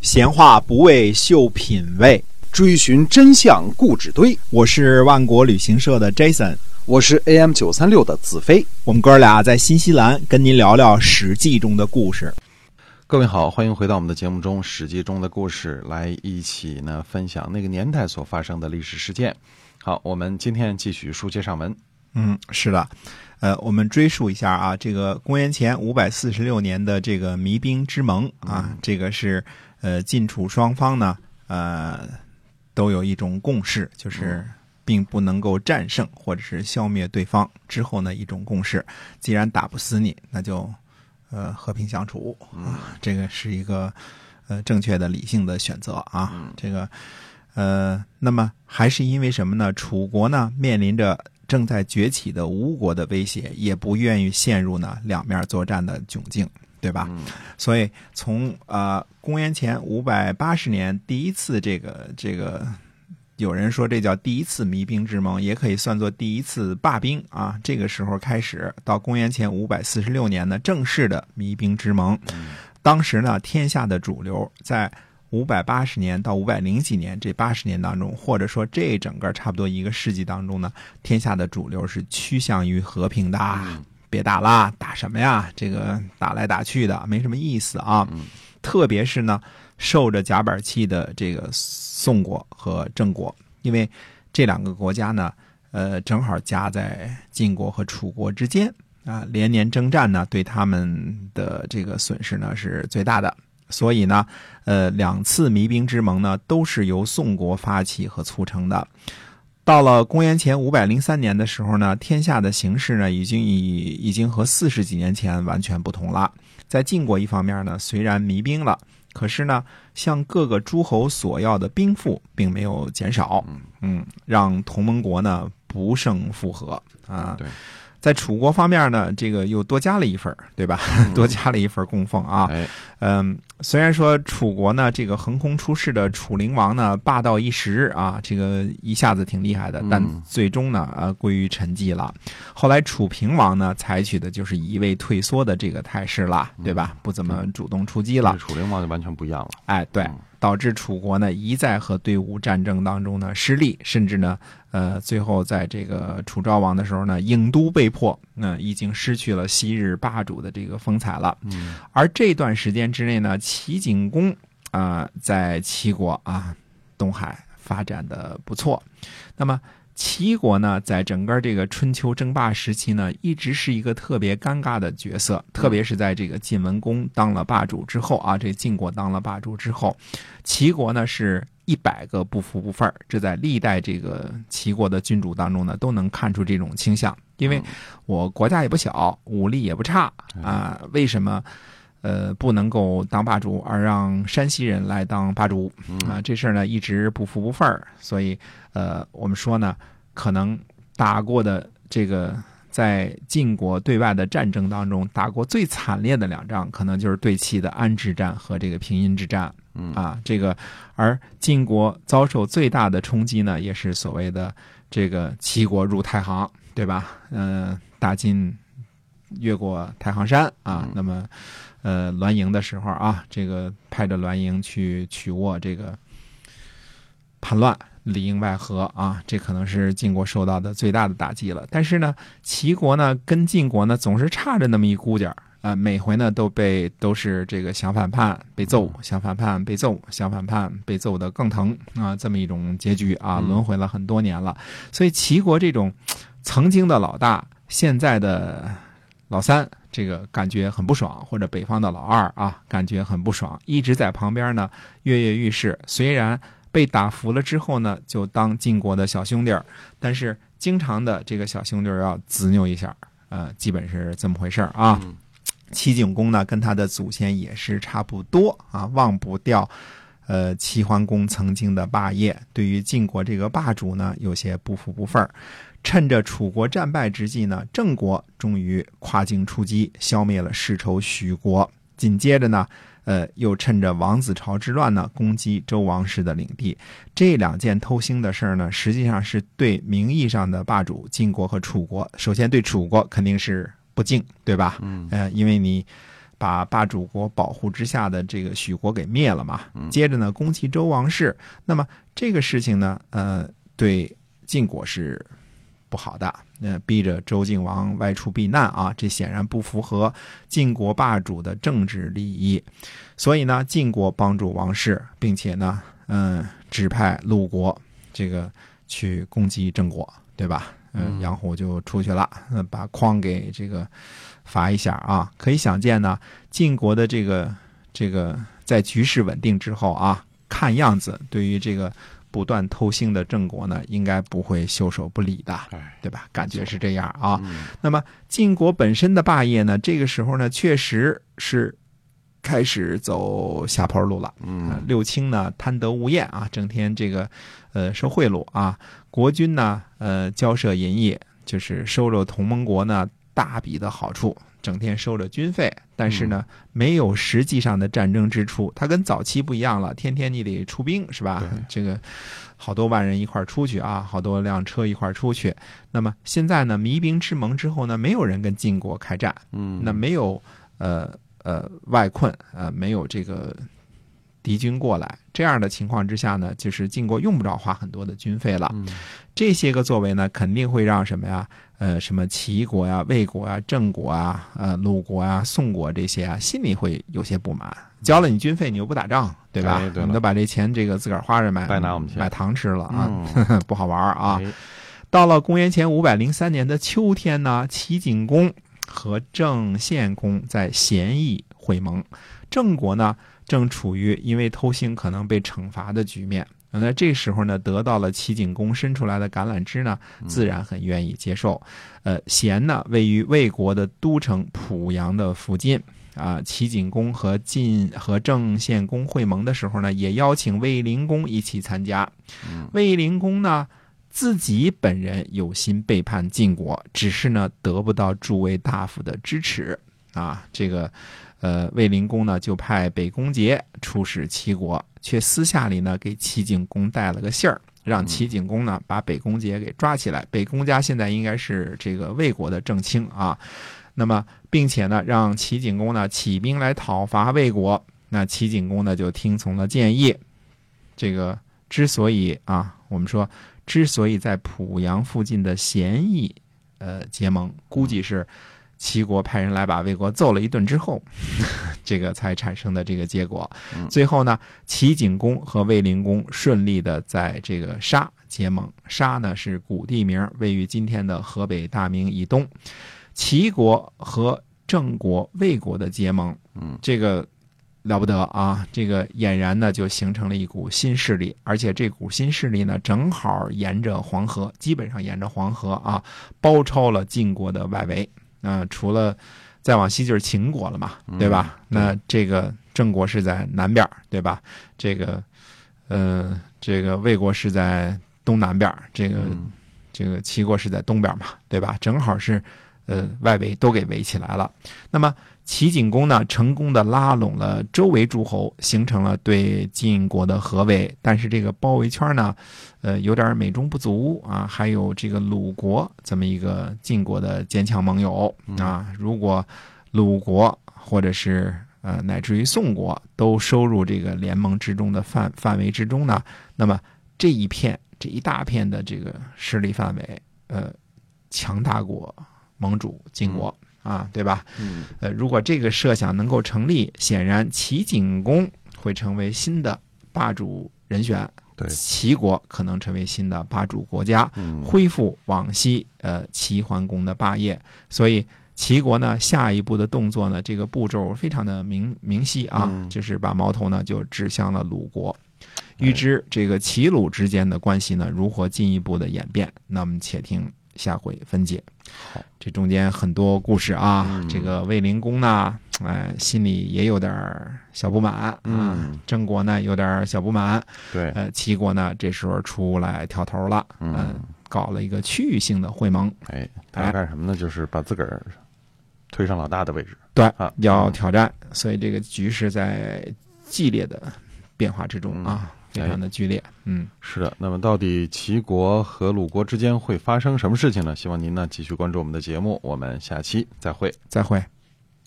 闲话不为秀品味，追寻真相固执堆。我是万国旅行社的 Jason，我是 AM 九三六的子飞。我们哥俩在新西兰跟您聊聊《史记》中的故事。各位好，欢迎回到我们的节目中，《史记》中的故事，来一起呢分享那个年代所发生的历史事件。好，我们今天继续书接上文。嗯，是的，呃，我们追溯一下啊，这个公元前五百四十六年的这个弭兵之盟啊，这个是呃晋楚双方呢呃都有一种共识，就是并不能够战胜或者是消灭对方。之后呢，一种共识，既然打不死你，那就呃和平相处啊，这个是一个呃正确的理性的选择啊。这个呃，那么还是因为什么呢？楚国呢面临着。正在崛起的吴国的威胁，也不愿意陷入呢两面作战的窘境，对吧？所以从呃公元前五百八十年第一次这个这个，有人说这叫第一次弭兵之盟，也可以算作第一次罢兵啊。这个时候开始到公元前五百四十六年呢，正式的弭兵之盟。当时呢，天下的主流在。五百八十年到五百零几年这八十年当中，或者说这整个差不多一个世纪当中呢，天下的主流是趋向于和平的，别打了，打什么呀？这个打来打去的没什么意思啊。特别是呢，受着夹板气的这个宋国和郑国，因为这两个国家呢，呃，正好夹在晋国和楚国之间啊，连年征战呢，对他们的这个损失呢是最大的。所以呢，呃，两次弭兵之盟呢，都是由宋国发起和促成的。到了公元前五百零三年的时候呢，天下的形势呢，已经已已经和四十几年前完全不同了。在晋国一方面呢，虽然弭兵了，可是呢，向各个诸侯索要的兵赋并没有减少，嗯，让同盟国呢不胜负荷啊。对。在楚国方面呢，这个又多加了一份对吧？多加了一份供奉啊。嗯，虽然说楚国呢，这个横空出世的楚灵王呢，霸道一时啊，这个一下子挺厉害的，但最终呢，呃，归于沉寂了。后来楚平王呢，采取的就是一味退缩的这个态势了，对吧？不怎么主动出击了。楚灵王就完全不一样了。哎，对。导致楚国呢一再和队伍战争当中呢失利，甚至呢，呃，最后在这个楚昭王的时候呢，郢都被迫，那已经失去了昔日霸主的这个风采了。嗯，而这段时间之内呢，齐景公啊，在齐国啊，东海发展的不错，那么。齐国呢，在整个这个春秋争霸时期呢，一直是一个特别尴尬的角色，特别是在这个晋文公当了霸主之后啊，这晋国当了霸主之后，齐国呢是一百个不服不忿这在历代这个齐国的君主当中呢，都能看出这种倾向。因为我国家也不小，武力也不差啊，为什么呃不能够当霸主，而让山西人来当霸主啊？这事儿呢一直不服不忿所以呃，我们说呢。可能打过的这个在晋国对外的战争当中打过最惨烈的两仗，可能就是对齐的安之战和这个平阴之战。嗯啊，这个而晋国遭受最大的冲击呢，也是所谓的这个齐国入太行，对吧？嗯，大晋越过太行山啊，那么呃栾盈的时候啊，这个派着栾盈去取握这个叛乱。里应外合啊，这可能是晋国受到的最大的打击了。但是呢，齐国呢跟晋国呢总是差着那么一股点儿啊，每回呢都被都是这个想反叛被揍，想反叛被揍，想反叛被揍的更疼啊，这么一种结局啊，轮回了很多年了。所以齐国这种曾经的老大，现在的老三，这个感觉很不爽；或者北方的老二啊，感觉很不爽，一直在旁边呢跃跃欲试。虽然。被打服了之后呢，就当晋国的小兄弟儿，但是经常的这个小兄弟儿要执拗一下，呃，基本是这么回事儿啊。齐景公呢，跟他的祖先也是差不多啊，忘不掉，呃，齐桓公曾经的霸业，对于晋国这个霸主呢，有些不服不忿儿。趁着楚国战败之际呢，郑国终于跨境出击，消灭了世仇许国。紧接着呢。呃，又趁着王子朝之乱呢，攻击周王室的领地。这两件偷腥的事儿呢，实际上是对名义上的霸主晋国和楚国，首先对楚国肯定是不敬，对吧？嗯。呃，因为你把霸主国保护之下的这个许国给灭了嘛。接着呢，攻击周王室。那么这个事情呢，呃，对晋国是不好的，那逼着周敬王外出避难啊，这显然不符合晋国霸主的政治利益。所以呢，晋国帮助王室，并且呢，嗯，指派鲁国这个去攻击郑国，对吧？嗯，杨虎就出去了，嗯，把匡给这个罚一下啊。可以想见呢，晋国的这个这个在局势稳定之后啊，看样子对于这个不断偷腥的郑国呢，应该不会袖手不理的，对吧？感觉是这样啊。那么晋国本身的霸业呢，这个时候呢，确实是开始走下坡路了。嗯，六卿呢贪得无厌啊，整天这个呃收贿赂啊。国君呢，呃，交涉淫业，就是收着同盟国呢大笔的好处，整天收着军费，但是呢，没有实际上的战争支出。它跟早期不一样了，天天你得出兵，是吧？这个好多万人一块出去啊，好多辆车一块出去。那么现在呢，弭兵之盟之后呢，没有人跟晋国开战，嗯，那没有呃呃外困，呃，没有这个。敌军过来，这样的情况之下呢，就是晋国用不着花很多的军费了。嗯这些个作为呢，肯定会让什么呀？呃，什么齐国呀、魏国啊、郑国啊、呃、鲁国啊、宋国这些啊，心里会有些不满。交了你军费，你又不打仗，对吧？你都把这钱这个自个儿花着买买糖吃了啊，不好玩啊。到了公元前五百零三年的秋天呢，齐景公和郑献公在咸邑会盟，郑国呢。正处于因为偷腥可能被惩罚的局面，那这时候呢，得到了齐景公伸出来的橄榄枝呢，自然很愿意接受。呃，咸呢位于魏国的都城濮阳的附近啊。齐景公和晋和郑献公会盟的时候呢，也邀请卫灵公一起参加。卫灵公呢自己本人有心背叛晋国，只是呢得不到诸位大夫的支持啊，这个。呃，卫灵公呢就派北宫杰出使齐国，却私下里呢给齐景公带了个信儿，让齐景公呢把北宫杰给抓起来。北宫家现在应该是这个魏国的正卿啊，那么并且呢让齐景公呢起兵来讨伐魏国。那齐景公呢就听从了建议。这个之所以啊，我们说之所以在濮阳附近的咸邑呃结盟，估计是。齐国派人来把魏国揍了一顿之后，这个才产生的这个结果。最后呢，齐景公和卫灵公顺利的在这个沙结盟。沙呢是古地名，位于今天的河北大名以东。齐国和郑国、魏国的结盟，嗯，这个了不得啊！这个俨然呢就形成了一股新势力，而且这股新势力呢正好沿着黄河，基本上沿着黄河啊，包抄了晋国的外围。那除了再往西就是秦国了嘛，对吧？那这个郑国是在南边，对吧？这个，呃，这个魏国是在东南边，这个这个齐国是在东边嘛，对吧？正好是，呃，外围都给围起来了。那么。齐景公呢，成功的拉拢了周围诸侯，形成了对晋国的合围。但是这个包围圈呢，呃，有点美中不足啊。还有这个鲁国这么一个晋国的坚强盟友啊。如果鲁国或者是呃乃至于宋国都收入这个联盟之中的范范围之中呢，那么这一片这一大片的这个势力范围，呃，强大过盟主晋国。啊，对吧？嗯，呃，如果这个设想能够成立，显然齐景公会成为新的霸主人选，对，齐国可能成为新的霸主国家，恢复往昔呃齐桓公的霸业。所以齐国呢，下一步的动作呢，这个步骤非常的明明晰啊，就是把矛头呢就指向了鲁国。预知这个齐鲁之间的关系呢如何进一步的演变，那么且听。下回分解。好，这中间很多故事啊。这个卫灵公呢，哎，心里也有点小不满。嗯，郑国呢有点小不满。对，呃，齐国呢这时候出来挑头了。嗯，搞了一个区域性的会盟。哎，他干什么呢？就是把自个儿推上老大的位置。对啊，要挑战。所以这个局势在激烈的变化之中啊。非常的剧烈，嗯，是的。那么，到底齐国和鲁国之间会发生什么事情呢？希望您呢继续关注我们的节目，我们下期再会，再会。